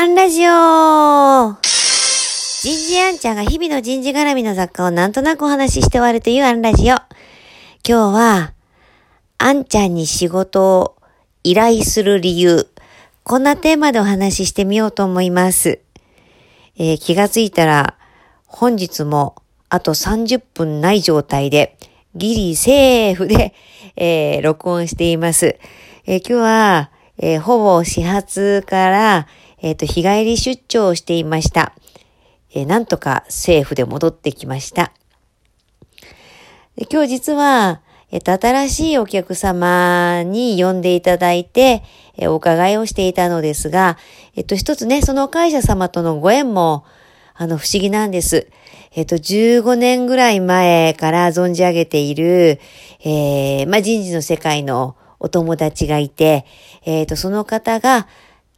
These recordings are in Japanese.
アンラジオ人事アンちゃんが日々の人事絡みの雑貨をなんとなくお話しして終わるというアンラジオ。今日は、アンちゃんに仕事を依頼する理由。こんなテーマでお話ししてみようと思います。えー、気がついたら、本日もあと30分ない状態で、ギリセーフで、えー、録音しています。えー、今日は、えー、ほぼ始発から、えっ、と、日帰り出張をしていました。えなんとかセーフで戻ってきました。今日実は、えっ、と、新しいお客様に呼んでいただいて、えお伺いをしていたのですが、えっ、と、一つね、その会社様とのご縁も、あの、不思議なんです。えっ、と、15年ぐらい前から存じ上げている、えー、まあ、人事の世界のお友達がいて、えっ、と、その方が、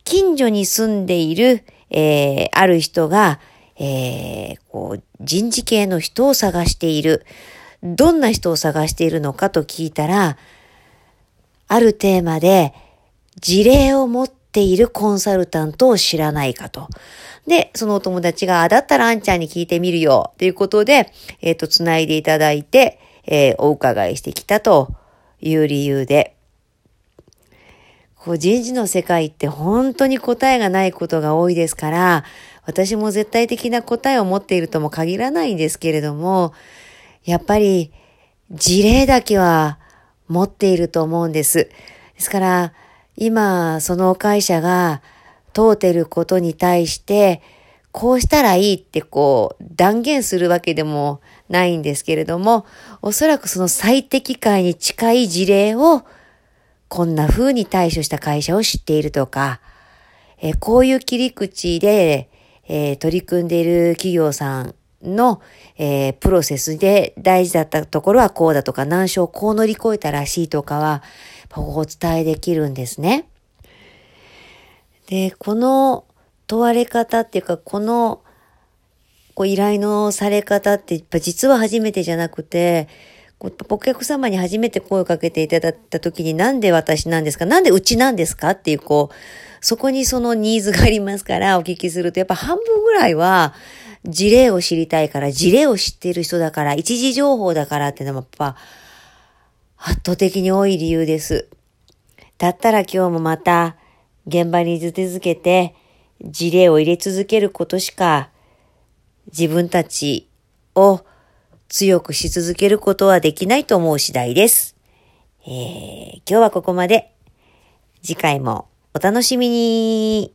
近所に住んでいる、えー、ある人が、えー、こう、人事系の人を探している。どんな人を探しているのかと聞いたら、あるテーマで事例を持っているコンサルタントを知らないかと。で、そのお友達が、あだったらあんちゃんに聞いてみるよ。ということで、えっ、ー、と、つないでいただいて、えー、お伺いしてきたという理由で、こう人事の世界って本当に答えがないことが多いですから、私も絶対的な答えを持っているとも限らないんですけれども、やっぱり事例だけは持っていると思うんです。ですから、今、その会社が問うてることに対して、こうしたらいいってこう断言するわけでもないんですけれども、おそらくその最適解に近い事例をこんな風に対処した会社を知っているとか、えー、こういう切り口で、えー、取り組んでいる企業さんの、えー、プロセスで大事だったところはこうだとか、難所をこう乗り越えたらしいとかは、お伝えできるんですね。で、この問われ方っていうか、このこう依頼のされ方って、実は初めてじゃなくて、お客様に初めて声をかけていただいた時になんで私なんですか？なんでうちなんですかっていう、こう、そこにそのニーズがありますからお聞きすると、やっぱ半分ぐらいは事例を知りたいから、事例を知っている人だから、一時情報だからっていうのもやっぱ圧倒的に多い理由です。だったら今日もまた現場に出続けて事例を入れ続けることしか自分たちを強くし続けることはできないと思う次第です。えー、今日はここまで。次回もお楽しみに。